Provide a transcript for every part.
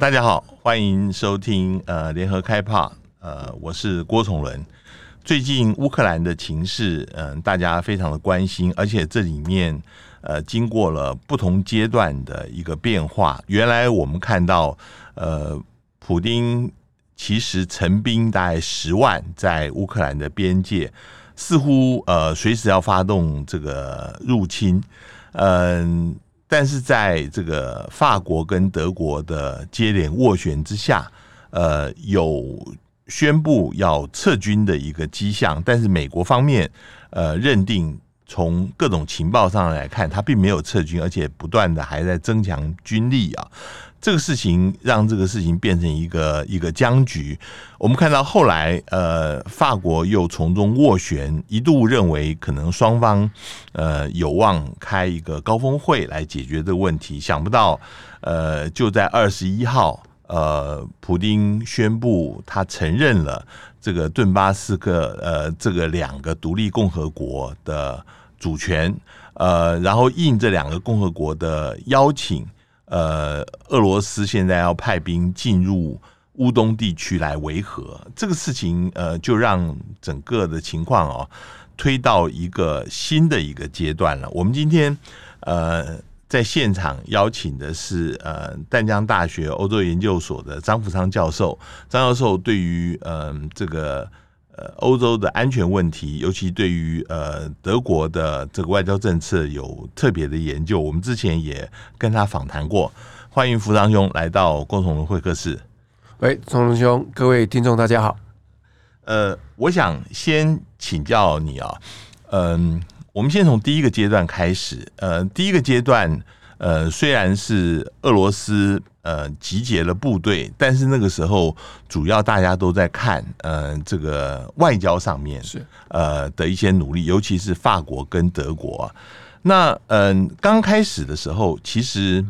大家好，欢迎收听呃联合开炮，呃，我是郭崇伦。最近乌克兰的情势，嗯、大家非常的关心，而且这里面呃经过了不同阶段的一个变化。原来我们看到，呃，普丁其实陈兵大概十万在乌克兰的边界，似乎呃随时要发动这个入侵，嗯、但是在这个法国跟德国的接连斡旋之下，呃，有宣布要撤军的一个迹象。但是美国方面，呃，认定从各种情报上来看，他并没有撤军，而且不断的还在增强军力啊。这个事情让这个事情变成一个一个僵局。我们看到后来，呃，法国又从中斡旋，一度认为可能双方呃有望开一个高峰会来解决这个问题。想不到，呃，就在二十一号，呃，普丁宣布他承认了这个顿巴斯克呃这个两个独立共和国的主权，呃，然后应这两个共和国的邀请。呃，俄罗斯现在要派兵进入乌东地区来维和，这个事情呃，就让整个的情况哦推到一个新的一个阶段了。我们今天呃在现场邀请的是呃淡江大学欧洲研究所的张福昌教授，张教授对于嗯、这个。呃，欧洲的安全问题，尤其对于呃德国的这个外交政策有特别的研究。我们之前也跟他访谈过。欢迎福昌兄来到共同的会客室。喂，崇龙兄，各位听众大家好。呃，我想先请教你啊，嗯、呃，我们先从第一个阶段开始。呃，第一个阶段，呃，虽然是俄罗斯。呃，集结了部队，但是那个时候主要大家都在看，呃，这个外交上面是呃的一些努力，尤其是法国跟德国。那嗯、呃，刚开始的时候，其实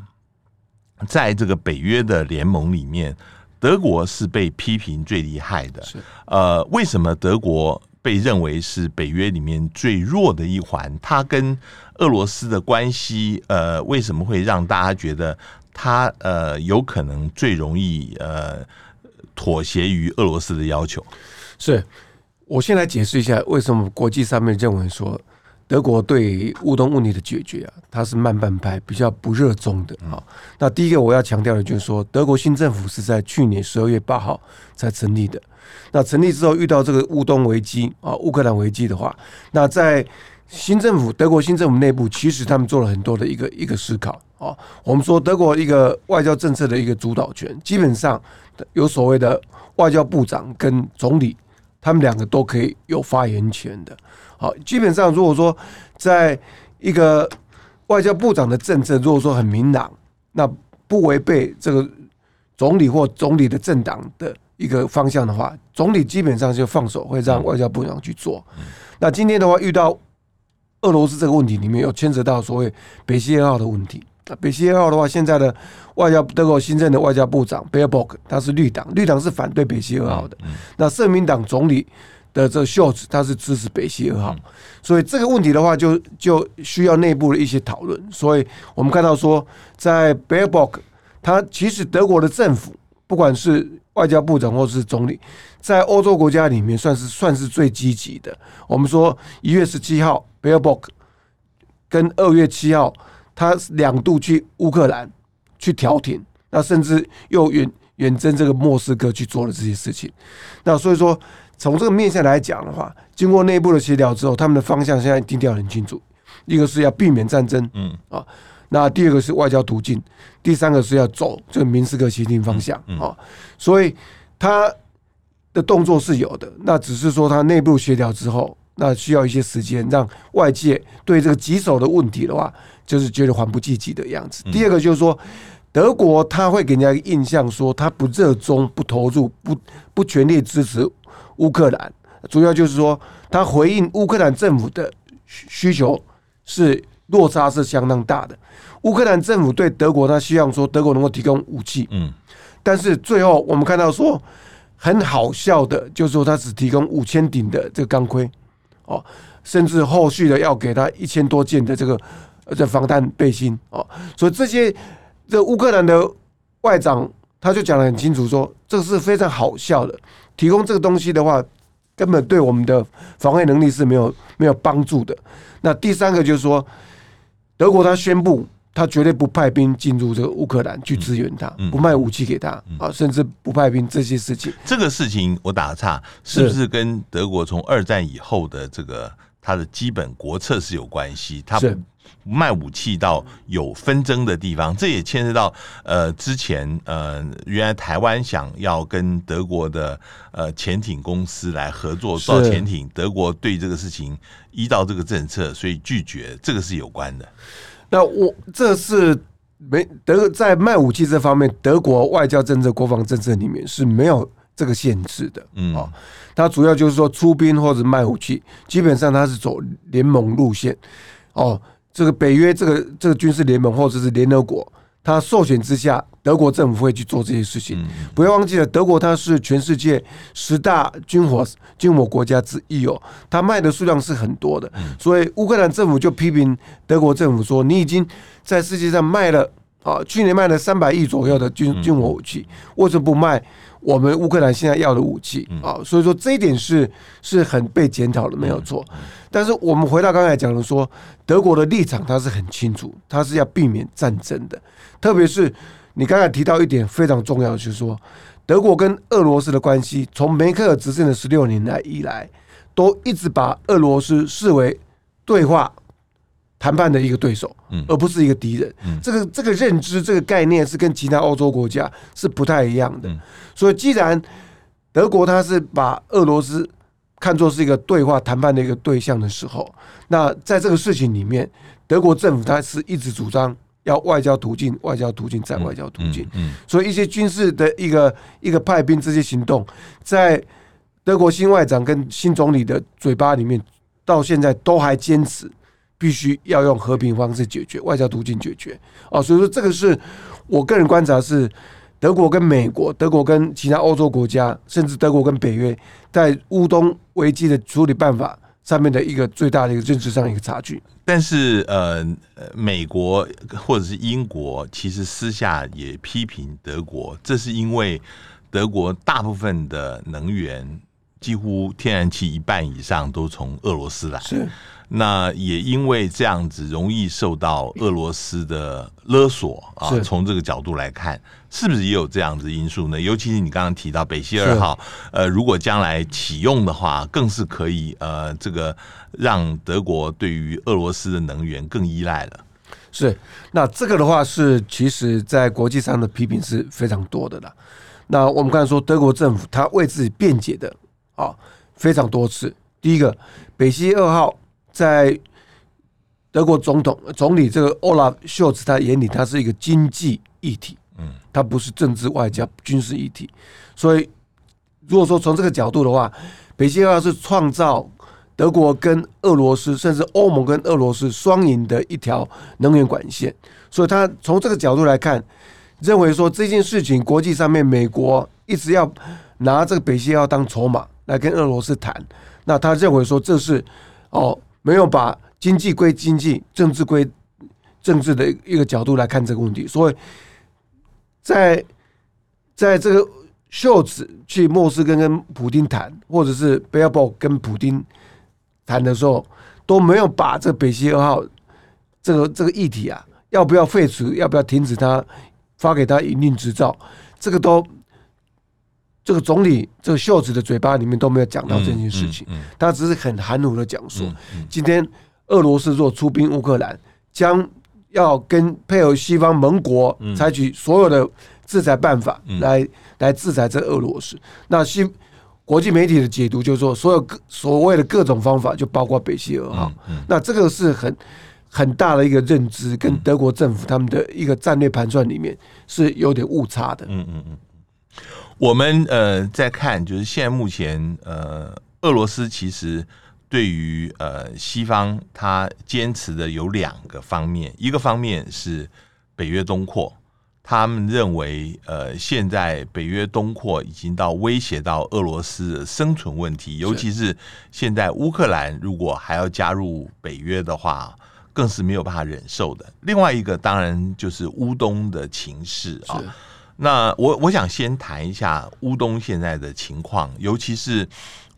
在这个北约的联盟里面，德国是被批评最厉害的。是呃，为什么德国被认为是北约里面最弱的一环？它跟俄罗斯的关系，呃，为什么会让大家觉得？它呃，有可能最容易呃妥协于俄罗斯的要求。是，我先来解释一下为什么国际上面认为说德国对乌东问题的解决啊，它是慢半拍，比较不热衷的啊。那第一个我要强调的就是说，德国新政府是在去年十二月八号才成立的。那成立之后遇到这个乌东危机啊，乌克兰危机的话，那在新政府德国新政府内部，其实他们做了很多的一个一个思考。啊，我们说德国一个外交政策的一个主导权，基本上有所谓的外交部长跟总理，他们两个都可以有发言权的。好，基本上如果说在一个外交部长的政策如果说很明朗，那不违背这个总理或总理的政党的一个方向的话，总理基本上就放手会让外交部长去做。那今天的话遇到俄罗斯这个问题里面，有牵扯到所谓北溪二号的问题。北溪二号的话，现在的外交德国新任的外交部长贝尔伯克，他是绿党，绿党是反对北溪二号的。那社民党总理的这个秀兹，他是支持北溪二号。所以这个问题的话，就就需要内部的一些讨论。所以我们看到说，在贝尔伯克，他其实德国的政府，不管是外交部长或是总理，在欧洲国家里面算是算是最积极的。我们说一月十七号，b e l b o c k 跟二月七号。他两度去乌克兰去调停，那甚至又远远征这个莫斯科去做了这些事情。那所以说，从这个面向来讲的话，经过内部的协调之后，他们的方向现在定调很清楚。一个是要避免战争，嗯啊，那第二个是外交途径，第三个是要走这个明斯克协定方向啊。所以他的动作是有的，那只是说他内部协调之后，那需要一些时间，让外界对这个棘手的问题的话。就是觉得缓不济急的样子。第二个就是说，德国他会给人家一个印象，说他不热衷、不投入、不不全力支持乌克兰。主要就是说，他回应乌克兰政府的需求是落差是相当大的。乌克兰政府对德国，他希望说德国能够提供武器，嗯，但是最后我们看到说很好笑的，就是说他只提供五千顶的这个钢盔，哦，甚至后续的要给他一千多件的这个。这防弹背心哦，所以这些这乌克兰的外长他就讲得很清楚说，说这是非常好笑的，提供这个东西的话，根本对我们的防卫能力是没有没有帮助的。那第三个就是说，德国他宣布。他绝对不派兵进入这个乌克兰去支援他，不卖武器给他啊，甚至不派兵这些事情。这个事情我打个岔，是不是跟德国从二战以后的这个他的基本国策是有关系？他不卖武器到有纷争的地方，这也牵涉到呃之前呃原来台湾想要跟德国的呃潜艇公司来合作造潜艇，德国对这个事情依照这个政策，所以拒绝，这个是有关的。那我这是没德在卖武器这方面，德国外交政策、国防政策里面是没有这个限制的。嗯，哦，它主要就是说出兵或者卖武器，基本上它是走联盟路线。哦，这个北约这个这个军事联盟或者是联合国。他授权之下，德国政府会去做这些事情。不要忘记了，德国它是全世界十大军火军火国家之一哦，它卖的数量是很多的。所以乌克兰政府就批评德国政府说：“你已经在世界上卖了啊，去年卖了三百亿左右的军军火武器，为什么不卖？”我们乌克兰现在要的武器啊，所以说这一点是是很被检讨的，没有错。但是我们回到刚才讲的说，德国的立场它是很清楚，它是要避免战争的。特别是你刚才提到一点非常重要的，就是说德国跟俄罗斯的关系，从梅克尔执政的十六年来以来，都一直把俄罗斯视为对话。谈判的一个对手，而不是一个敌人。这个这个认知，这个概念是跟其他欧洲国家是不太一样的。所以，既然德国他是把俄罗斯看作是一个对话谈判的一个对象的时候，那在这个事情里面，德国政府它是一直主张要外交途径、外交途径再外交途径。嗯所以一些军事的一个一个派兵这些行动，在德国新外长跟新总理的嘴巴里面，到现在都还坚持。必须要用和平方式解决，外交途径解决啊！所以说，这个是我个人观察，是德国跟美国、德国跟其他欧洲国家，甚至德国跟北约在乌东危机的处理办法上面的一个最大的一个认知上一个差距。但是，呃，美国或者是英国，其实私下也批评德国，这是因为德国大部分的能源，几乎天然气一半以上都从俄罗斯来。是。那也因为这样子容易受到俄罗斯的勒索啊，从这个角度来看，是不是也有这样子因素呢？尤其是你刚刚提到北溪二号，呃，如果将来启用的话，更是可以呃，这个让德国对于俄罗斯的能源更依赖了。是，那这个的话是，其实在国际上的批评是非常多的啦。那我们刚才说，德国政府他为自己辩解的啊非常多次。第一个，北溪二号。在德国总统总理这个 Olaf Scholz 他眼里，他是一个经济议题，嗯，他不是政治外交军事议题。所以，如果说从这个角度的话，北溪二号是创造德国跟俄罗斯，甚至欧盟跟俄罗斯双赢的一条能源管线。所以，他从这个角度来看，认为说这件事情国际上面，美国一直要拿这个北溪二号当筹码来跟俄罗斯谈，那他认为说这是哦。没有把经济归经济，政治归政治的一个角度来看这个问题，所以在在这个秀子去莫斯科跟普丁谈，或者是贝尔伯跟普丁谈的时候，都没有把这北溪二号这个这个议题啊，要不要废除，要不要停止他发给他营运执照，这个都。这个总理这个袖子的嘴巴里面都没有讲到这件事情，他只是很含糊的讲说，今天俄罗斯若出兵乌克兰，将要跟配合西方盟国采取所有的制裁办法来来制裁这俄罗斯。那西国际媒体的解读就是说，所有各所谓的各种方法，就包括北溪二号。那这个是很很大的一个认知，跟德国政府他们的一个战略盘算里面是有点误差的。嗯嗯嗯。我们呃在看，就是现在目前呃，俄罗斯其实对于呃西方，他坚持的有两个方面，一个方面是北约东扩，他们认为呃现在北约东扩已经到威胁到俄罗斯的生存问题，尤其是现在乌克兰如果还要加入北约的话，更是没有办法忍受的。另外一个当然就是乌东的情势啊。那我我想先谈一下乌东现在的情况，尤其是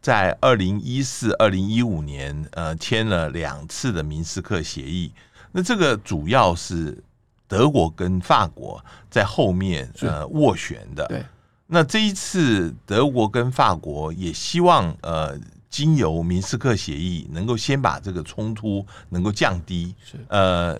在二零一四、二零一五年，呃，签了两次的明斯克协议。那这个主要是德国跟法国在后面呃斡旋的。对。那这一次德国跟法国也希望呃。经由明斯克协议，能够先把这个冲突能够降低。是呃，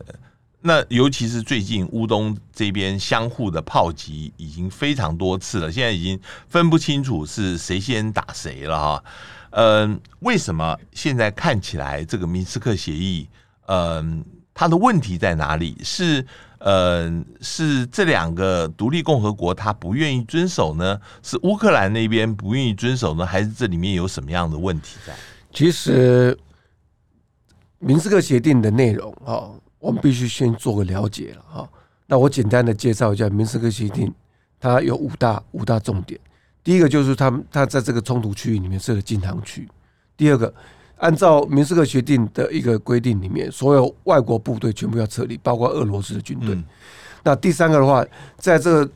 那尤其是最近乌东这边相互的炮击已经非常多次了，现在已经分不清楚是谁先打谁了哈。嗯、为什么现在看起来这个明斯克协议，嗯、它的问题在哪里？是？呃，是这两个独立共和国他不愿意遵守呢？是乌克兰那边不愿意遵守呢？还是这里面有什么样的问题在？其实，明斯克协定的内容啊，我们必须先做个了解了哈。那我简单的介绍一下明斯克协定，它有五大五大重点。第一个就是他们他在这个冲突区域里面设了禁航区。第二个。按照明斯克协定的一个规定里面，所有外国部队全部要撤离，包括俄罗斯的军队。嗯、那第三个的话，在这个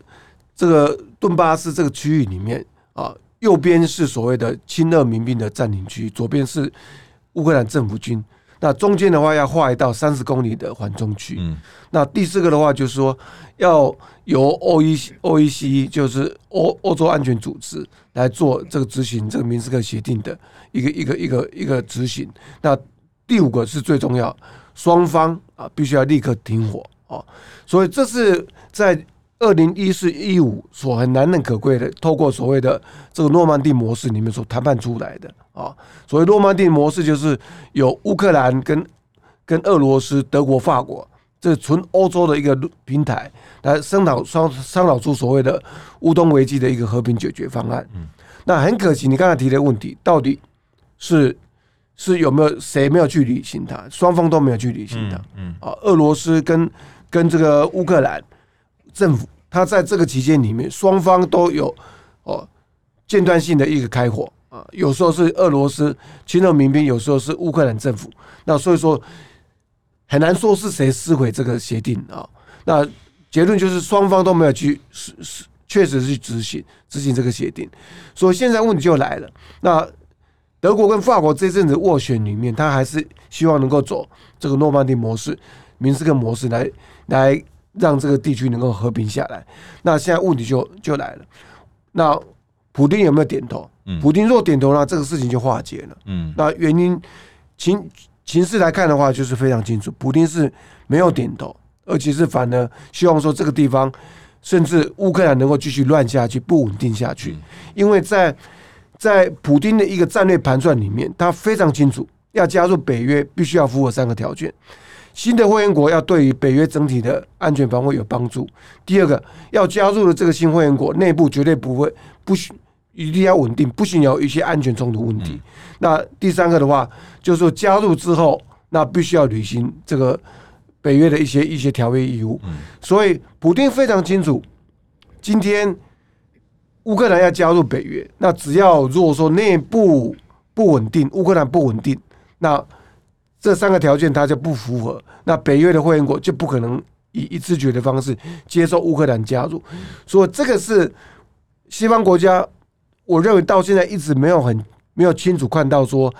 这个顿巴斯这个区域里面啊，右边是所谓的亲俄民兵的占领区，左边是乌克兰政府军。那中间的话要画一道三十公里的缓冲区。嗯、那第四个的话就是说，要由 O E O E C 就是欧欧洲安全组织来做这个执行这个明斯克协定的一个一个一个一个执行。那第五个是最重要，双方啊必须要立刻停火啊。所以这是在二零一四一五所很难能可贵的，透过所谓的这个诺曼底模式里面所谈判出来的。啊，所谓诺曼底模式就是有乌克兰跟跟俄罗斯、德国、法国，这是纯欧洲的一个平台来商讨商商讨出所谓的乌东危机的一个和平解决方案。嗯，那很可惜，你刚才提的问题到底是是有没有谁没有去履行它？双方都没有去履行它。嗯，啊，俄罗斯跟跟这个乌克兰政府，他在这个期间里面，双方都有哦间断性的一个开火。有时候是俄罗斯亲俄民兵，有时候是乌克兰政府。那所以说很难说是谁撕毁这个协定啊。那结论就是双方都没有去实实确实去执行执行这个协定。所以现在问题就来了。那德国跟法国这阵子斡旋里面，他还是希望能够走这个诺曼底模式、明斯克模式来来让这个地区能够和平下来。那现在问题就就来了。那普丁有没有点头？普丁若点头呢，这个事情就化解了。嗯，那原因情情势来看的话，就是非常清楚，普丁是没有点头，而且是反而希望说这个地方甚至乌克兰能够继续乱下去，不稳定下去。因为在在普丁的一个战略盘算里面，他非常清楚，要加入北约必须要符合三个条件：新的会员国要对于北约整体的安全防卫有帮助；第二个，要加入的这个新会员国内部绝对不会不许。一定要稳定，不行有一些安全冲突问题。嗯、那第三个的话，就是说加入之后，那必须要履行这个北约的一些一些条约义务。嗯、所以，普丁非常清楚，今天乌克兰要加入北约，那只要如果说内部不稳定，乌克兰不稳定，那这三个条件它就不符合，那北约的会员国就不可能以一致决的方式接受乌克兰加入。所以，这个是西方国家。我认为到现在一直没有很没有清楚看到说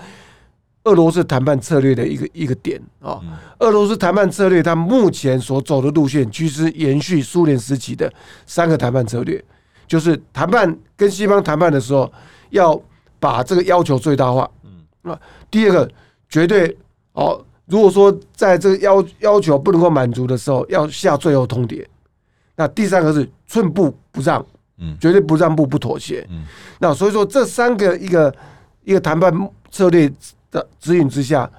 俄罗斯谈判策略的一个一个点啊。俄罗斯谈判策略，它目前所走的路线，其实延续苏联时期的三个谈判策略，就是谈判跟西方谈判的时候，要把这个要求最大化。嗯，那，第二个绝对哦，如果说在这个要要求不能够满足的时候，要下最后通牒。那第三个是寸步不让。嗯，绝对不让步、不妥协。嗯，那所以说这三个一个一个谈判策略的指引之下，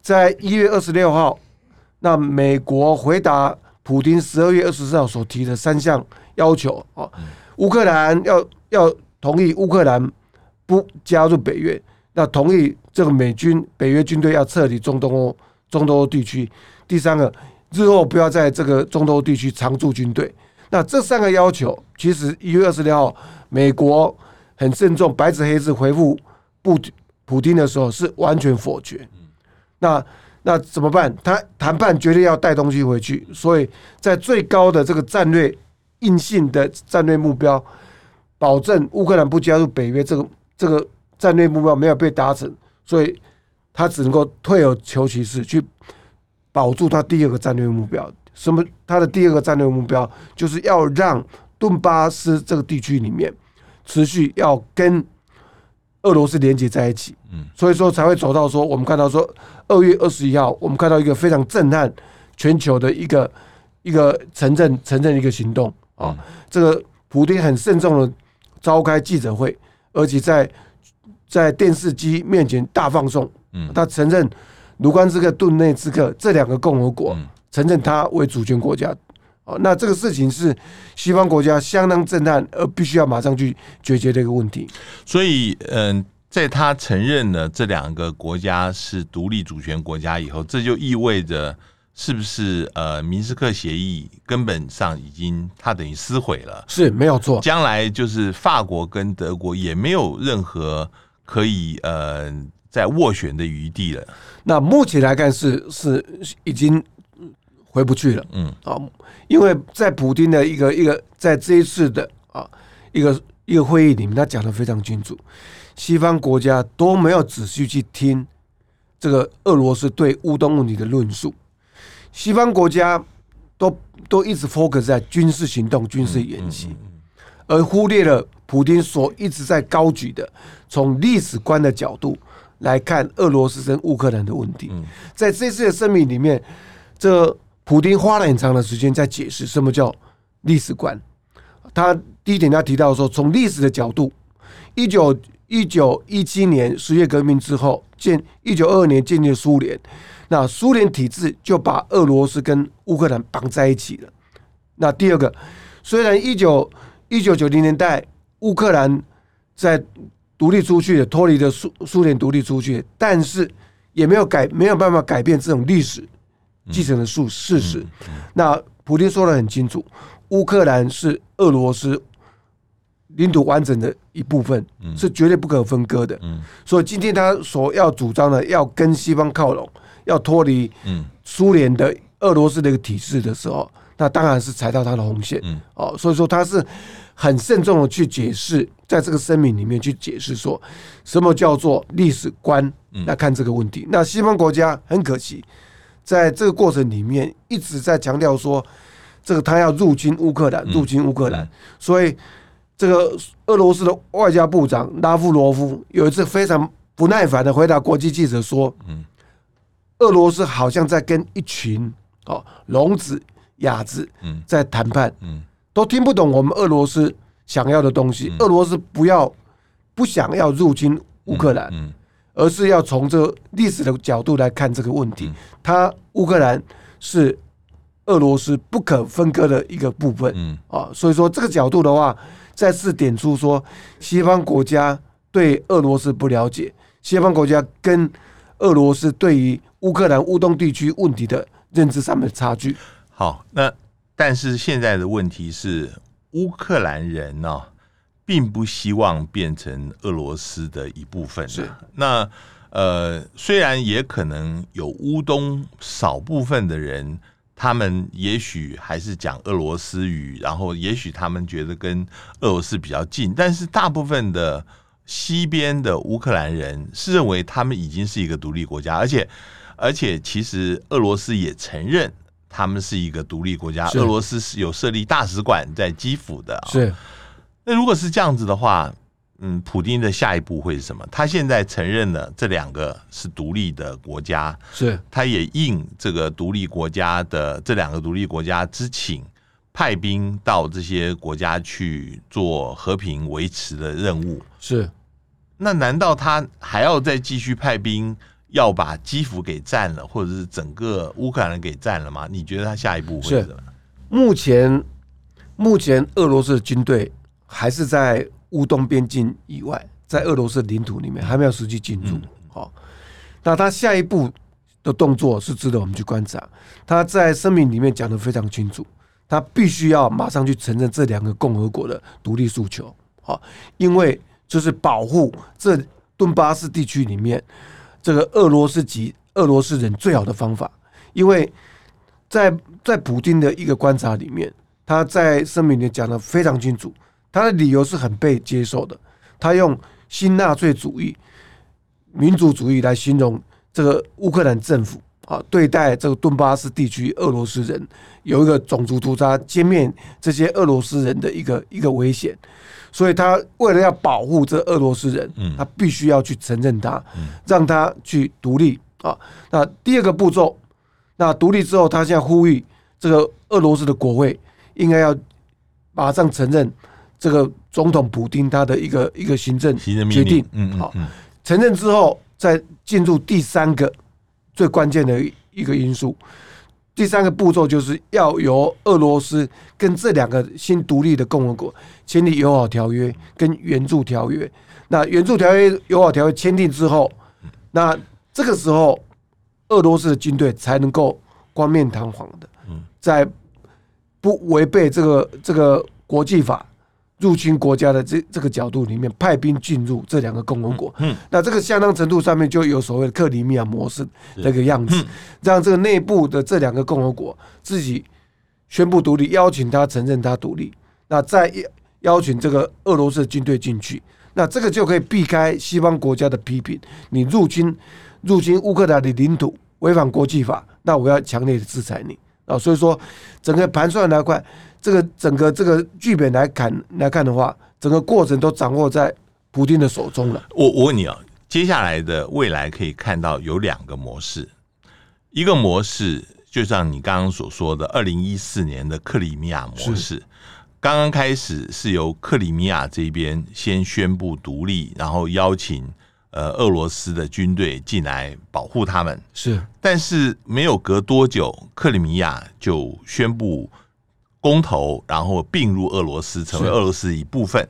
在一月二十六号，那美国回答普丁十二月二十四号所提的三项要求啊，乌克兰要要同意乌克兰不加入北约，那同意这个美军北约军队要撤离中东欧中东欧地区，第三个日后不要在这个中东欧地区常驻军队。那这三个要求，其实一月二十六号，美国很慎重，白纸黑字回复布普丁的时候是完全否决。那那怎么办？他谈判绝对要带东西回去，所以在最高的这个战略硬性的战略目标，保证乌克兰不加入北约，这个这个战略目标没有被达成，所以他只能够退而求其次，去保住他第二个战略目标。什么？他的第二个战略目标就是要让顿巴斯这个地区里面持续要跟俄罗斯连接在一起。嗯，所以说才会走到说，我们看到说二月二十一号，我们看到一个非常震撼全球的一个一个城镇城镇一个行动啊。这个普丁很慎重的召开记者会，而且在在电视机面前大放送。嗯，他承认卢甘斯克、顿内茨克这两个共和国。承认他为主权国家，哦，那这个事情是西方国家相当震撼，而必须要马上去解决这个问题。所以，嗯，在他承认了这两个国家是独立主权国家以后，这就意味着是不是呃，明斯克协议根本上已经他等于撕毁了？是没有错。将来就是法国跟德国也没有任何可以呃在斡旋的余地了。那目前来看是是已经。回不去了，嗯，啊，因为在普京的一个一个在这一次的啊一个一个会议里面，他讲得非常清楚，西方国家都没有仔细去听这个俄罗斯对乌东问题的论述，西方国家都都一直 focus 在军事行动、军事演习，而忽略了普京所一直在高举的从历史观的角度来看俄罗斯跟乌克兰的问题，在这次的声明里面，这。普丁花了很长的时间在解释什么叫历史观。他第一点，他提到说，从历史的角度，一九一九一七年十月革命之后，建一九二二年建立苏联，那苏联体制就把俄罗斯跟乌克兰绑在一起了。那第二个，虽然一九一九九零年代乌克兰在独立出去的，脱离了苏苏联独立出去，但是也没有改，没有办法改变这种历史。继承的数事实，那普丁说的很清楚，乌克兰是俄罗斯领土完整的一部分，是绝对不可分割的。所以今天他所要主张的，要跟西方靠拢，要脱离苏联的俄罗斯的一个体制的时候，那当然是踩到他的红线。哦，所以说他是很慎重的去解释，在这个声明里面去解释说，什么叫做历史观来看这个问题。那西方国家很可惜。在这个过程里面，一直在强调说，这个他要入侵乌克兰，入侵乌克兰。所以，这个俄罗斯的外交部长拉夫罗夫有一次非常不耐烦的回答国际记者说：“嗯。俄罗斯好像在跟一群哦聋子、哑子在谈判，嗯。都听不懂我们俄罗斯想要的东西。俄罗斯不要不想要入侵乌克兰。”而是要从这历史的角度来看这个问题，它乌克兰是俄罗斯不可分割的一个部分，啊，所以说这个角度的话，再次点出说，西方国家对俄罗斯不了解，西方国家跟俄罗斯对于乌克兰乌东地区问题的认知上面的差距。好，那但是现在的问题是，乌克兰人呢？并不希望变成俄罗斯的一部分。是那呃，虽然也可能有乌东少部分的人，他们也许还是讲俄罗斯语，然后也许他们觉得跟俄罗斯比较近，但是大部分的西边的乌克兰人是认为他们已经是一个独立国家，而且而且其实俄罗斯也承认他们是一个独立国家。俄罗斯是有设立大使馆在基辅的。是。那如果是这样子的话，嗯，普丁的下一步会是什么？他现在承认了这两个是独立的国家，是，他也应这个独立国家的这两个独立国家之请，派兵到这些国家去做和平维持的任务。是，那难道他还要再继续派兵，要把基辅给占了，或者是整个乌克兰给占了吗？你觉得他下一步会是什么？目前，目前俄罗斯的军队。还是在乌东边境以外，在俄罗斯领土里面还没有实际进驻。好，那他下一步的动作是值得我们去观察。他在声明里面讲的非常清楚，他必须要马上去承认这两个共和国的独立诉求。好，因为就是保护这顿巴斯地区里面这个俄罗斯籍俄罗斯人最好的方法。因为在在普京的一个观察里面，他在声明里讲的非常清楚，他的理由是很被接受的。他用新纳粹主义、民族主义来形容这个乌克兰政府啊，对待这个顿巴斯地区俄罗斯人有一个种族屠杀、歼灭这些俄罗斯人的一个一个危险。所以他为了要保护这俄罗斯人，他必须要去承认他，让他去独立啊。那第二个步骤，那独立之后，他现在呼吁这个俄罗斯的国会应该要马上承认这个总统普丁他的一个一个行政决定。嗯，好，承认之后再进入第三个最关键的一个因素。第三个步骤就是要由俄罗斯跟这两个新独立的共和国签订友好条约跟援助条约。那援助条约、友好条约签订之后，那这个时候俄罗斯的军队才能够冠冕堂皇的，在不违背这个这个国际法。入侵国家的这这个角度里面，派兵进入这两个共和国，嗯，那这个相当程度上面就有所谓的克里米亚模式这个样子，让这个内部的这两个共和国自己宣布独立，邀请他承认他独立，那再邀请这个俄罗斯军队进去，那这个就可以避开西方国家的批评，你入侵入侵乌克兰的领土，违反国际法，那我要强烈的制裁你。啊，所以说整个盘算来看。这个整个这个剧本来看来看的话，整个过程都掌握在普京的手中了。我我问你啊，接下来的未来可以看到有两个模式，一个模式就像你刚刚所说的，二零一四年的克里米亚模式，刚刚开始是由克里米亚这边先宣布独立，然后邀请呃俄罗斯的军队进来保护他们。是，但是没有隔多久，克里米亚就宣布。公投，然后并入俄罗斯，成为俄罗斯一部分。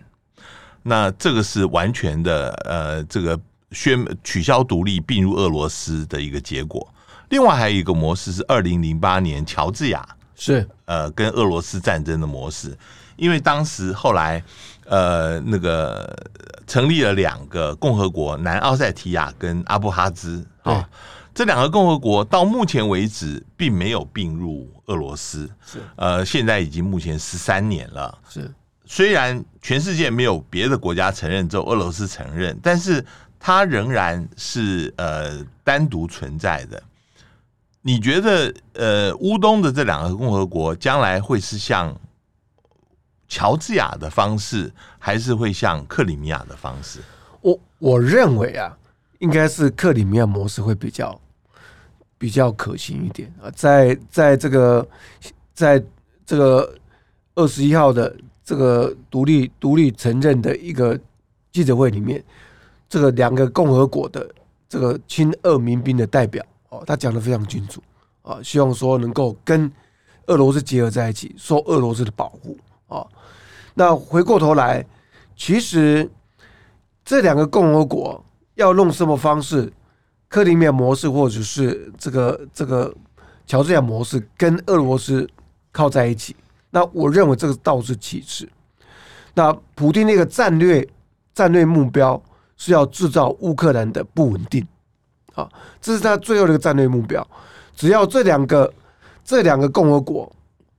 那这个是完全的，呃，这个宣取消独立，并入俄罗斯的一个结果。另外还有一个模式是二零零八年乔治亚是呃跟俄罗斯战争的模式，因为当时后来呃那个成立了两个共和国，南奥塞提亚跟阿布哈兹啊。这两个共和国到目前为止并没有并入俄罗斯，是呃，现在已经目前十三年了。是虽然全世界没有别的国家承认，只有俄罗斯承认，但是它仍然是呃单独存在的。你觉得呃乌东的这两个共和国将来会是像乔治亚的方式，还是会像克里米亚的方式？我我认为啊。应该是克里米亚模式会比较比较可行一点啊，在在这个在这个二十一号的这个独立独立承认的一个记者会里面，这个两个共和国的这个亲俄民兵的代表哦，他讲的非常清楚啊，希望说能够跟俄罗斯结合在一起，受俄罗斯的保护啊。那回过头来，其实这两个共和国。要用什么方式？克里米亚模式，或者是这个这个乔治亚模式，跟俄罗斯靠在一起？那我认为这个倒是其次。那普丁那个战略战略目标是要制造乌克兰的不稳定，啊，这是他最后的一个战略目标。只要这两个这两个共和国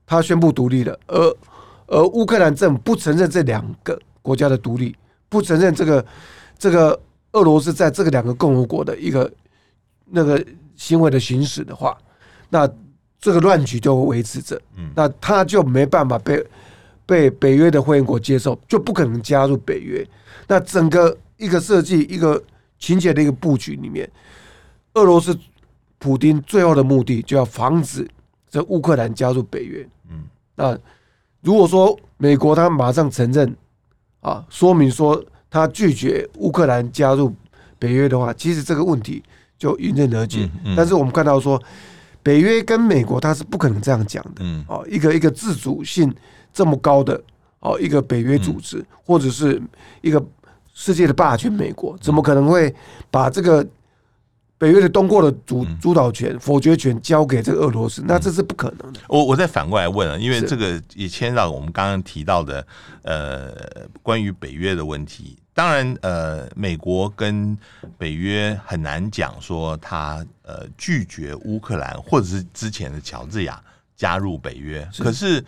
他宣布独立了，而而乌克兰政府不承认这两个国家的独立，不承认这个这个。俄罗斯在这个两个共和国的一个那个行为的行使的话，那这个乱局就会维持着，嗯那他就没办法被被北约的会员国接受，就不可能加入北约。那整个一个设计一个情节的一个布局里面，俄罗斯普丁最后的目的就要防止这乌克兰加入北约。嗯，那如果说美国他马上承认啊，说明说。他拒绝乌克兰加入北约的话，其实这个问题就迎刃而解。但是我们看到说，北约跟美国他是不可能这样讲的。哦，一个一个自主性这么高的哦，一个北约组织或者是一个世界的霸权，美国怎么可能会把这个？北约的东扩的主主导权、否决权交给这个俄罗斯，那这是不可能的。我我再反过来问啊，因为这个也牵涉到我们刚刚提到的呃关于北约的问题。当然，呃，美国跟北约很难讲说他呃拒绝乌克兰或者是之前的乔治亚加入北约。可是，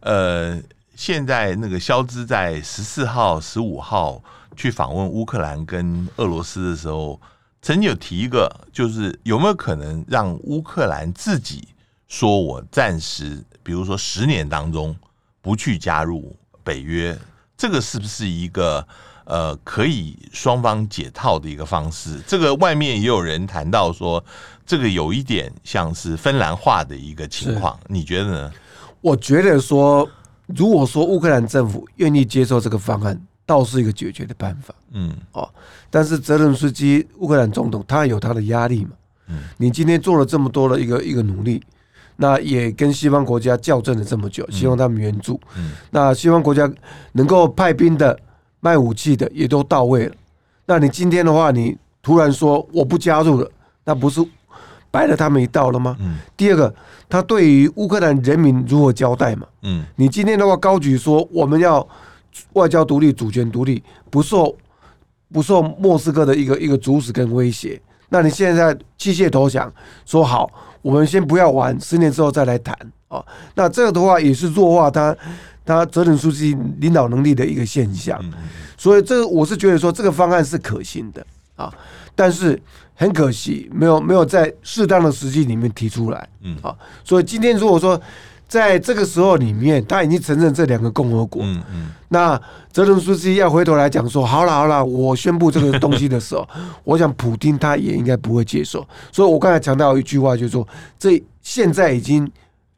呃，现在那个肖兹在十四号、十五号去访问乌克兰跟俄罗斯的时候，曾经有提一个，就是有没有可能让乌克兰自己说，我暂时，比如说十年当中不去加入北约，这个是不是一个呃可以双方解套的一个方式？这个外面也有人谈到说，这个有一点像是芬兰化的一个情况，你觉得呢？我觉得说，如果说乌克兰政府愿意接受这个方案，倒是一个解决的办法。嗯，哦，但是泽伦斯基乌克兰总统他有他的压力嘛。嗯，你今天做了这么多的一个一个努力，那也跟西方国家校正了这么久，希望他们援助。嗯，那西方国家能够派兵的、卖武器的也都到位了。那你今天的话，你突然说我不加入了，那不是？白了他们一道了吗？嗯。第二个，他对于乌克兰人民如何交代嘛？嗯。你今天的话高举说我们要外交独立、主权独立，不受不受莫斯科的一个一个阻止跟威胁。那你现在弃械投降，说好，我们先不要玩，十年之后再来谈啊。那这个的话也是弱化他他责任书记领导能力的一个现象。所以这个我是觉得说这个方案是可行的啊，但是。很可惜，没有没有在适当的时机里面提出来，嗯，啊，所以今天如果说在这个时候里面，他已经承认这两个共和国，嗯嗯，那泽伦斯基要回头来讲说，好了好了，我宣布这个东西的时候，我想普丁他也应该不会接受，所以我刚才强调一句话，就是说这现在已经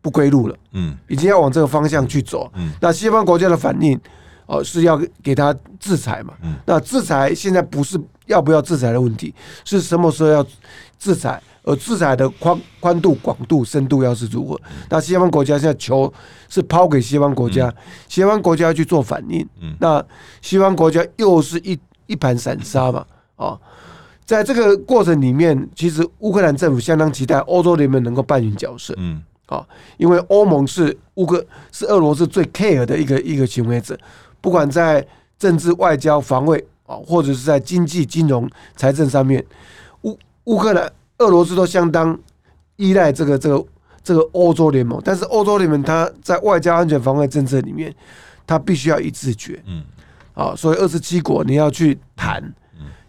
不归路了，嗯，已经要往这个方向去走，嗯，那西方国家的反应。哦，是要给他制裁嘛？嗯，那制裁现在不是要不要制裁的问题，是什么时候要制裁？而制裁的宽宽度、广度、深度要是如何？那西方国家现在球是抛给西方国家，西方国家要去做反应。嗯，那西方国家又是一一盘散沙嘛？哦，在这个过程里面，其实乌克兰政府相当期待欧洲联盟能够扮演角色。嗯，啊，因为欧盟是乌克是俄罗斯最 care 的一个一个行为者。不管在政治、外交、防卫啊，或者是在经济、金融、财政上面，乌乌克兰、俄罗斯都相当依赖这个、这个、这个欧洲联盟。但是欧洲联盟它在外交、安全、防卫政策里面，它必须要一致决。嗯，啊，所以二十七国你要去谈，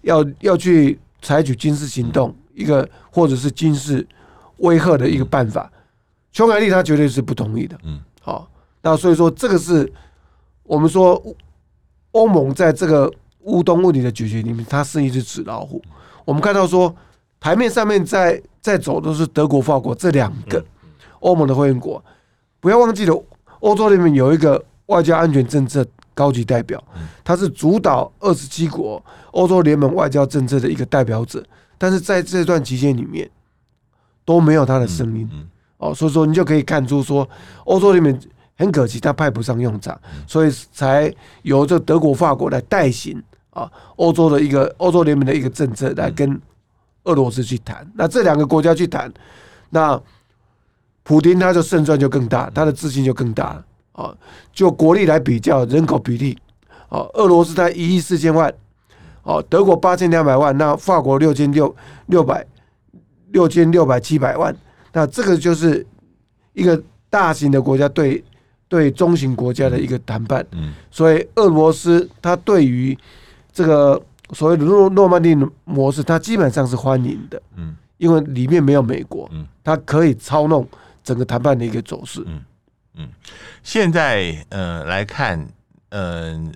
要要去采取军事行动，一个或者是军事威吓的一个办法，匈牙利他绝对是不同意的。嗯，好，那所以说这个是。我们说，欧盟在这个乌东问题的解决里面，它是一只纸老虎。我们看到说，台面上面在在走都是德国、法国这两个欧盟的会员国。不要忘记了，欧洲里面有一个外交安全政策高级代表，他是主导二十七国欧洲联盟外交政策的一个代表者。但是在这段期间里面，都没有他的声音。哦，所以说你就可以看出说，欧洲里面。很可惜，他派不上用场，所以才由这德国、法国来代行啊，欧洲的一个欧洲联盟的一个政策来跟俄罗斯去谈。那这两个国家去谈，那普丁他的胜算就更大，他的自信就更大啊。就国力来比较，人口比例啊，俄罗斯才一亿四千万，哦，德国八千两百万，那法国六千六六百六千六百七百万，那这个就是一个大型的国家对。对中型国家的一个谈判，嗯，所以俄罗斯它对于这个所谓的诺诺曼底模式，它基本上是欢迎的，嗯，因为里面没有美国，嗯，它可以操弄整个谈判的一个走势，嗯。嗯。现在呃来看，嗯、呃，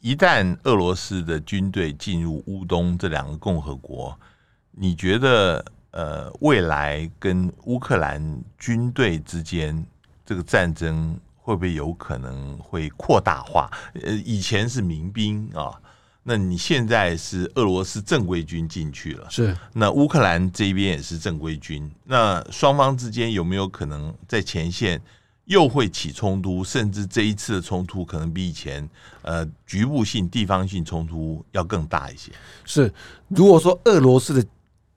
一旦俄罗斯的军队进入乌东这两个共和国，你觉得呃未来跟乌克兰军队之间这个战争？会不会有可能会扩大化？呃，以前是民兵啊，那你现在是俄罗斯正规军进去了，是那乌克兰这边也是正规军，那双方之间有没有可能在前线又会起冲突？甚至这一次的冲突可能比以前呃局部性、地方性冲突要更大一些？是，如果说俄罗斯的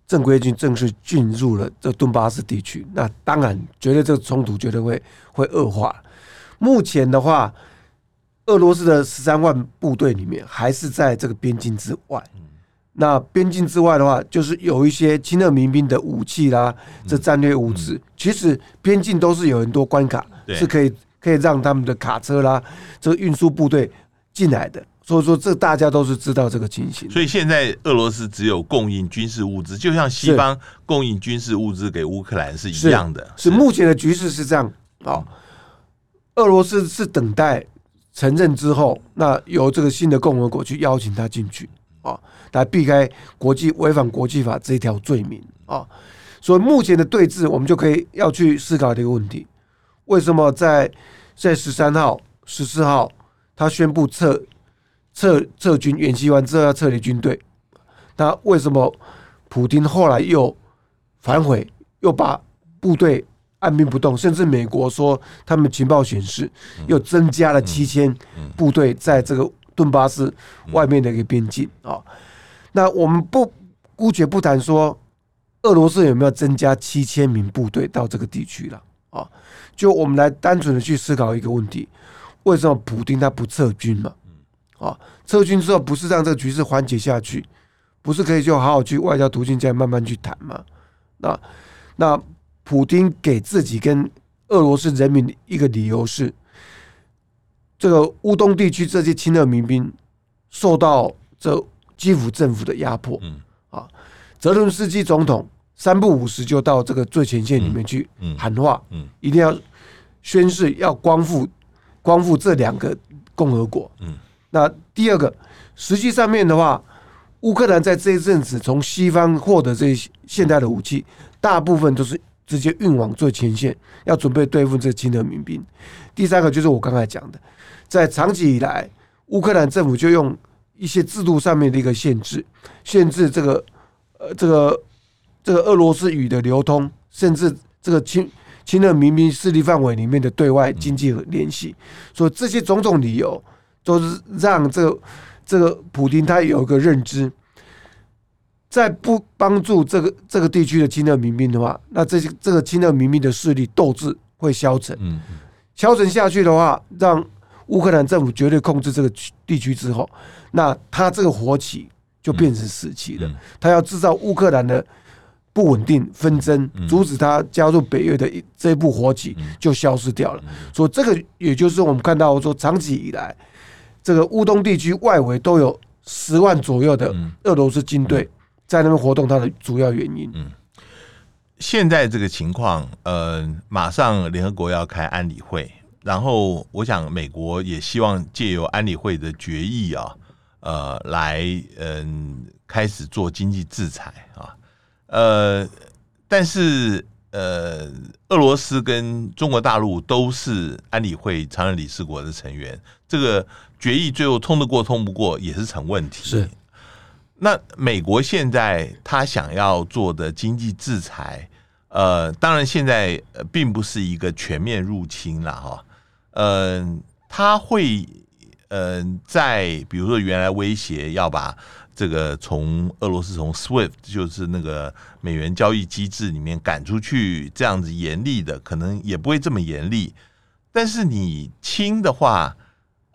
正规军正式进入了这顿巴斯地区，那当然绝对这个冲突绝对会会恶化。目前的话，俄罗斯的十三万部队里面还是在这个边境之外。那边境之外的话，就是有一些亲俄民兵的武器啦，这战略物资。其实边境都是有很多关卡是可以可以让他们的卡车啦，这个运输部队进来的。所以说，这大家都是知道这个情形。所以现在俄罗斯只有供应军事物资，就像西方供应军事物资给乌克兰是一样的。是，目前的局势是这样啊。俄罗斯是等待承认之后，那由这个新的共和国去邀请他进去啊，来避开国际违反国际法这一条罪名啊。所以目前的对峙，我们就可以要去思考这个问题：为什么在在十三号、十四号，他宣布撤？撤撤军，演习完之后要撤离军队。那为什么普京后来又反悔，又把部队按兵不动？甚至美国说，他们情报显示又增加了七千部队在这个顿巴斯外面的一个边境啊。那我们不姑且不谈说俄罗斯有没有增加七千名部队到这个地区了啊？就我们来单纯的去思考一个问题：为什么普京他不撤军嘛？啊，撤军之后不是让这个局势缓解下去，不是可以就好好去外交途径再慢慢去谈吗？那那普丁给自己跟俄罗斯人民一个理由是，这个乌东地区这些亲俄民兵受到这基辅政府的压迫。嗯，啊，泽伦斯基总统三不五时就到这个最前线里面去喊话，嗯，一定要宣誓要光复光复这两个共和国。嗯。那第二个，实际上面的话，乌克兰在这一阵子从西方获得这些现代的武器，大部分都是直接运往最前线，要准备对付这亲俄民兵。第三个就是我刚才讲的，在长期以来，乌克兰政府就用一些制度上面的一个限制，限制这个呃这个这个俄罗斯语的流通，甚至这个亲亲俄民兵势力范围里面的对外经济和联系，所以这些种种理由。都是让这个这个普丁他有一个认知，在不帮助这个这个地区的亲俄民兵的话，那这些这个亲俄民兵的势力斗志会消沉。嗯，消沉下去的话，让乌克兰政府绝对控制这个地区之后，那他这个火起就变成死期了。他要制造乌克兰的不稳定纷争，阻止他加入北约的这一步火起就消失掉了。所以这个也就是我们看到说，长期以来。这个乌东地区外围都有十万左右的俄罗斯军队在那边活动，它的主要原因。嗯，现在这个情况，呃，马上联合国要开安理会，然后我想美国也希望借由安理会的决议啊，呃，来嗯开始做经济制裁啊，呃，但是呃，俄罗斯跟中国大陆都是安理会常任理事国的成员，这个。决议最后通得过通不过也是成问题。是，那美国现在他想要做的经济制裁，呃，当然现在并不是一个全面入侵了哈。嗯、呃，他会嗯、呃，在比如说原来威胁要把这个从俄罗斯从 SWIFT 就是那个美元交易机制里面赶出去，这样子严厉的，可能也不会这么严厉。但是你轻的话。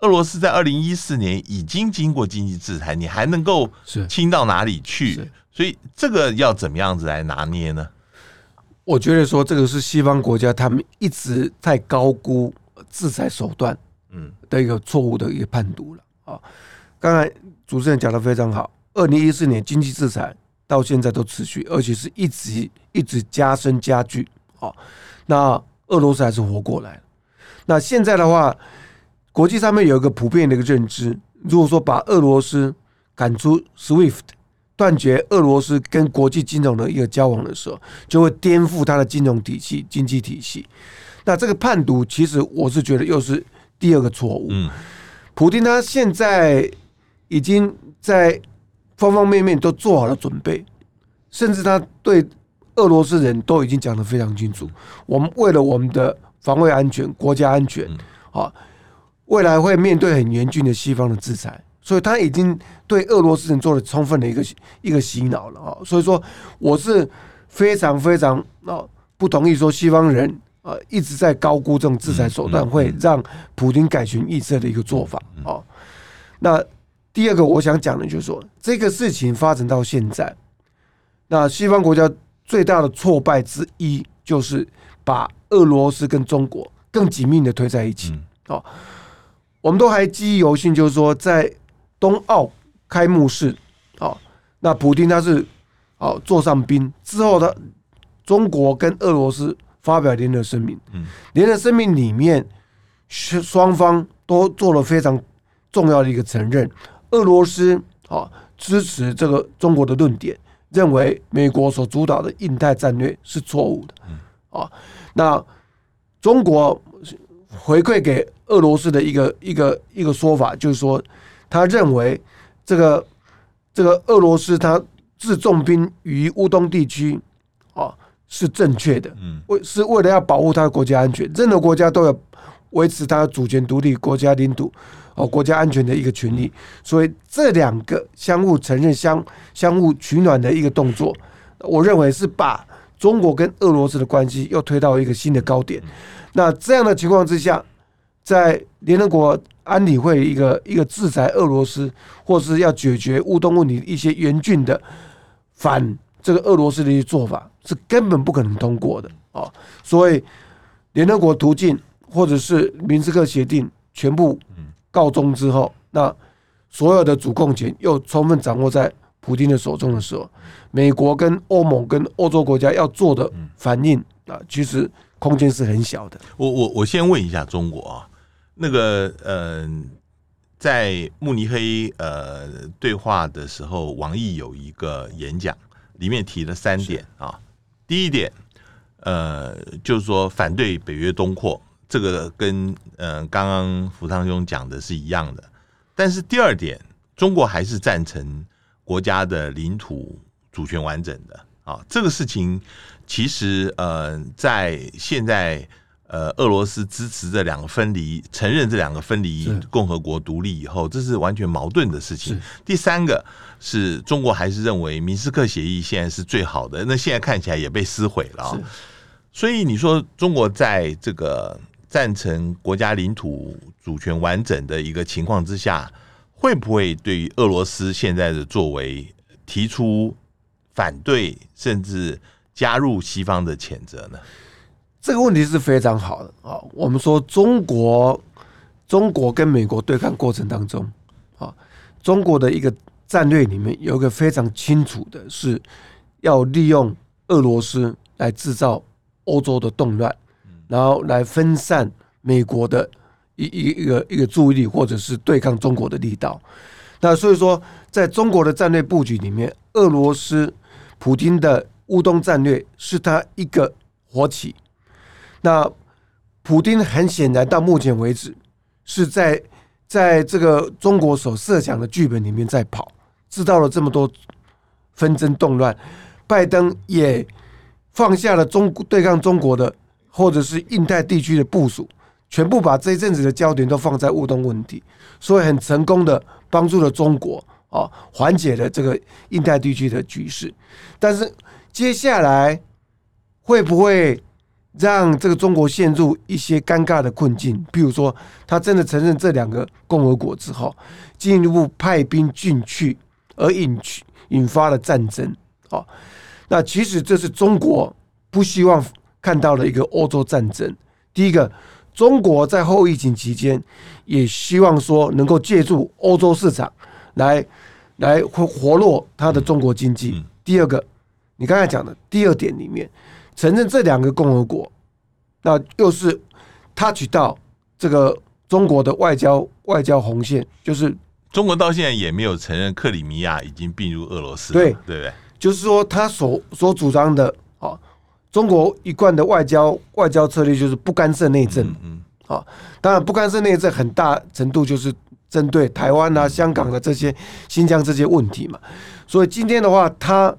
俄罗斯在二零一四年已经经过经济制裁，你还能够轻到哪里去？所以这个要怎么样子来拿捏呢？我觉得说这个是西方国家他们一直在高估制裁手段，嗯的一个错误的一个判读了啊。刚才主持人讲的非常好，二零一四年经济制裁到现在都持续，而且是一直一直加深加剧。啊，那俄罗斯还是活过来了。那现在的话。国际上面有一个普遍的一个认知，如果说把俄罗斯赶出 SWIFT，断绝俄罗斯跟国际金融的一个交往的时候，就会颠覆它的金融体系、经济体系。那这个叛读，其实我是觉得又是第二个错误。嗯，普丁他现在已经在方方面面都做好了准备，甚至他对俄罗斯人都已经讲得非常清楚。我们为了我们的防卫安全、国家安全，啊。未来会面对很严峻的西方的制裁，所以他已经对俄罗斯人做了充分的一个一个洗脑了啊！所以说，我是非常非常啊不同意说西方人啊一直在高估这种制裁手段会让普京改弦易辙的一个做法哦。那第二个我想讲的就是说，这个事情发展到现在，那西方国家最大的挫败之一就是把俄罗斯跟中国更紧密的推在一起。嗯、哦，我们都还记忆犹新，就是说在冬奥开幕式，哦，那普京他是哦座上宾之后的中国跟俄罗斯发表联合声明，嗯，联合声明里面双方都做了非常重要的一个承认，俄罗斯啊支持这个中国的论点，认为美国所主导的印太战略是错误的，啊，那中国回馈给俄罗斯的一个一个一个说法，就是说他认为这个这个俄罗斯他置重兵于乌东地区啊是正确的，嗯为是为了要保护他的国家安全，任何国家都要维持他主权独立、国家领土。哦，国家安全的一个权利，所以这两个相互承认、相相互取暖的一个动作，我认为是把中国跟俄罗斯的关系又推到一个新的高点。那这样的情况之下，在联合国安理会一个一个制裁俄罗斯，或是要解决乌东问题一些严峻的反这个俄罗斯的一些做法，是根本不可能通过的哦。所以联合国途径或者是明斯克协定全部。告终之后，那所有的主控权又充分掌握在普京的手中的时候，美国跟欧盟跟欧洲国家要做的反应啊，其实空间是很小的。我我我先问一下中国啊，那个呃，在慕尼黑呃对话的时候，王毅有一个演讲，里面提了三点啊。第一点，呃，就是说反对北约东扩。这个跟嗯刚刚福昌兄讲的是一样的，但是第二点，中国还是赞成国家的领土主权完整的啊。这个事情其实呃，在现在呃俄罗斯支持这两个分离，承认这两个分离共和国独立以后，这是完全矛盾的事情。第三个是中国还是认为明斯克协议现在是最好的，那现在看起来也被撕毁了啊。所以你说中国在这个。赞成国家领土主权完整的一个情况之下，会不会对于俄罗斯现在的作为提出反对，甚至加入西方的谴责呢？这个问题是非常好的啊！我们说中国，中国跟美国对抗过程当中啊，中国的一个战略里面有一个非常清楚的是，要利用俄罗斯来制造欧洲的动乱。然后来分散美国的一一一个一个注意力，或者是对抗中国的力道。那所以说，在中国的战略布局里面，俄罗斯普京的乌东战略是他一个活棋。那普丁很显然到目前为止是在在这个中国所设想的剧本里面在跑，制造了这么多纷争动乱。拜登也放下了中对抗中国的。或者是印太地区的部署，全部把这一阵子的焦点都放在乌东问题，所以很成功的帮助了中国啊，缓解了这个印太地区的局势。但是接下来会不会让这个中国陷入一些尴尬的困境？譬如说，他真的承认这两个共和国之后，进一步派兵进去，而引去引发了战争哦？那其实这是中国不希望。看到了一个欧洲战争。第一个，中国在后疫情期间也希望说能够借助欧洲市场来来活活络它的中国经济。第二个，你刚才讲的第二点里面，承认这两个共和国，那又是 touch 到这个中国的外交外交红线，就是中国到现在也没有承认克里米亚已经并入俄罗斯，对对不对？就是说他所所主张的啊。中国一贯的外交外交策略就是不干涉内政，嗯，啊，当然不干涉内政很大程度就是针对台湾啊、香港的这些新疆这些问题嘛。所以今天的话，他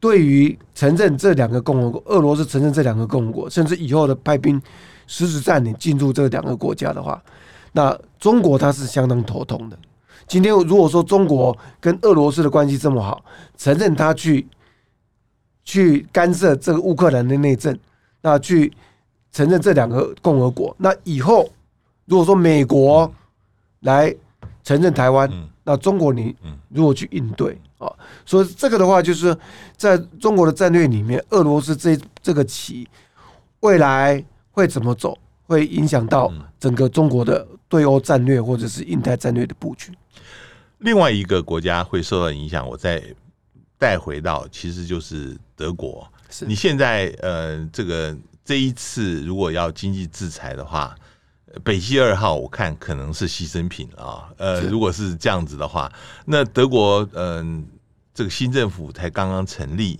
对于承认这两个共和国，俄罗斯承认这两个共和国，甚至以后的派兵实质占领进入这两个国家的话，那中国它是相当头痛的。今天如果说中国跟俄罗斯的关系这么好，承认他去。去干涉这个乌克兰的内政，那去承认这两个共和国，那以后如果说美国来承认台湾，那中国你如何去应对啊？所以这个的话，就是在中国的战略里面，俄罗斯这这个棋未来会怎么走，会影响到整个中国的对欧战略或者是印太战略的布局。另外一个国家会受到影响，我再带回到，其实就是德国。是你现在呃，这个这一次如果要经济制裁的话，北溪二号我看可能是牺牲品啊。呃，如果是这样子的话，那德国嗯、呃，这个新政府才刚刚成立，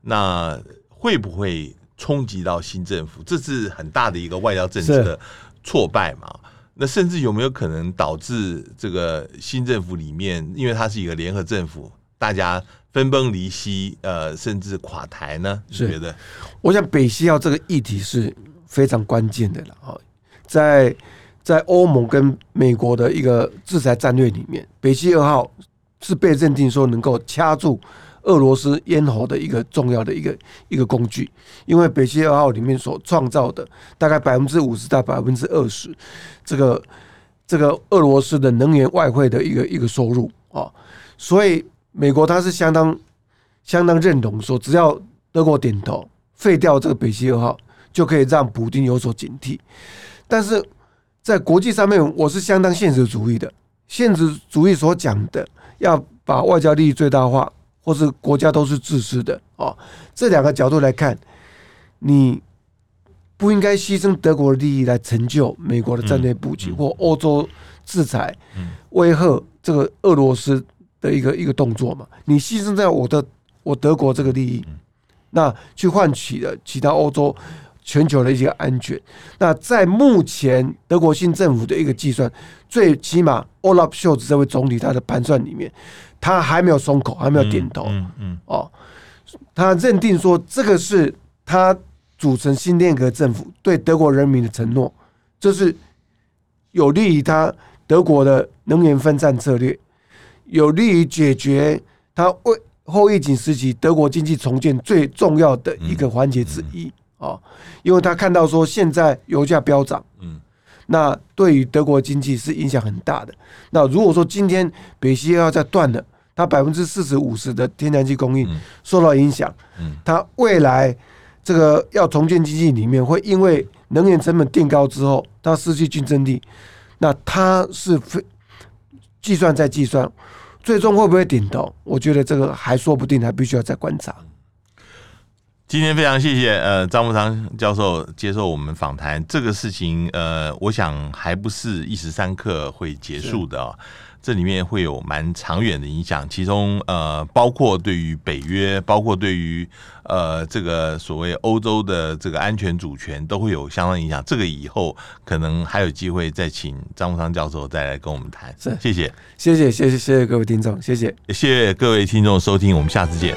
那会不会冲击到新政府？这是很大的一个外交政策的挫败嘛？那甚至有没有可能导致这个新政府里面，因为它是一个联合政府，大家分崩离析，呃，甚至垮台呢？你觉得？我想北溪号这个议题是非常关键的了啊，在在欧盟跟美国的一个制裁战略里面，北溪二号是被认定说能够掐住。俄罗斯咽喉的一个重要的一个一个工具，因为北溪二号里面所创造的大概百分之五十到百分之二十，这个这个俄罗斯的能源外汇的一个一个收入啊，所以美国它是相当相当认同说，只要德国点头废掉这个北溪二号，就可以让普丁有所警惕。但是在国际上面，我是相当现实主义的，现实主义所讲的要把外交利益最大化。或是国家都是自私的哦，这两个角度来看，你不应该牺牲德国的利益来成就美国的战略布局或欧洲制裁威吓这个俄罗斯的一个一个动作嘛？你牺牲在我的我德国这个利益，那去换取了其他欧洲全球的一些安全。那在目前德国新政府的一个计算，最起码 Olaf Scholz 这位总理他的盘算里面。他还没有松口，还没有点头。嗯嗯，哦，他认定说这个是他组成新内阁政府对德国人民的承诺，这是有利于他德国的能源分散策略，有利于解决他为后疫情时期德国经济重建最重要的一个环节之一。哦，因为他看到说现在油价飙涨。嗯。那对于德国经济是影响很大的。那如果说今天北溪二号再断了，它百分之四十五十的天然气供应受到影响，嗯它未来这个要重建经济里面会因为能源成本垫高之后，它失去竞争力。那它是非计算再计算，最终会不会顶头？我觉得这个还说不定，还必须要再观察。今天非常谢谢呃张富昌教授接受我们访谈，这个事情呃，我想还不是一时三刻会结束的啊，这里面会有蛮长远的影响，其中呃包括对于北约，包括对于呃这个所谓欧洲的这个安全主权都会有相当影响。这个以后可能还有机会再请张富昌教授再来跟我们谈。是，谢谢，谢谢，谢谢，谢谢各位听众，谢谢，谢谢各位听众收听，我们下次见。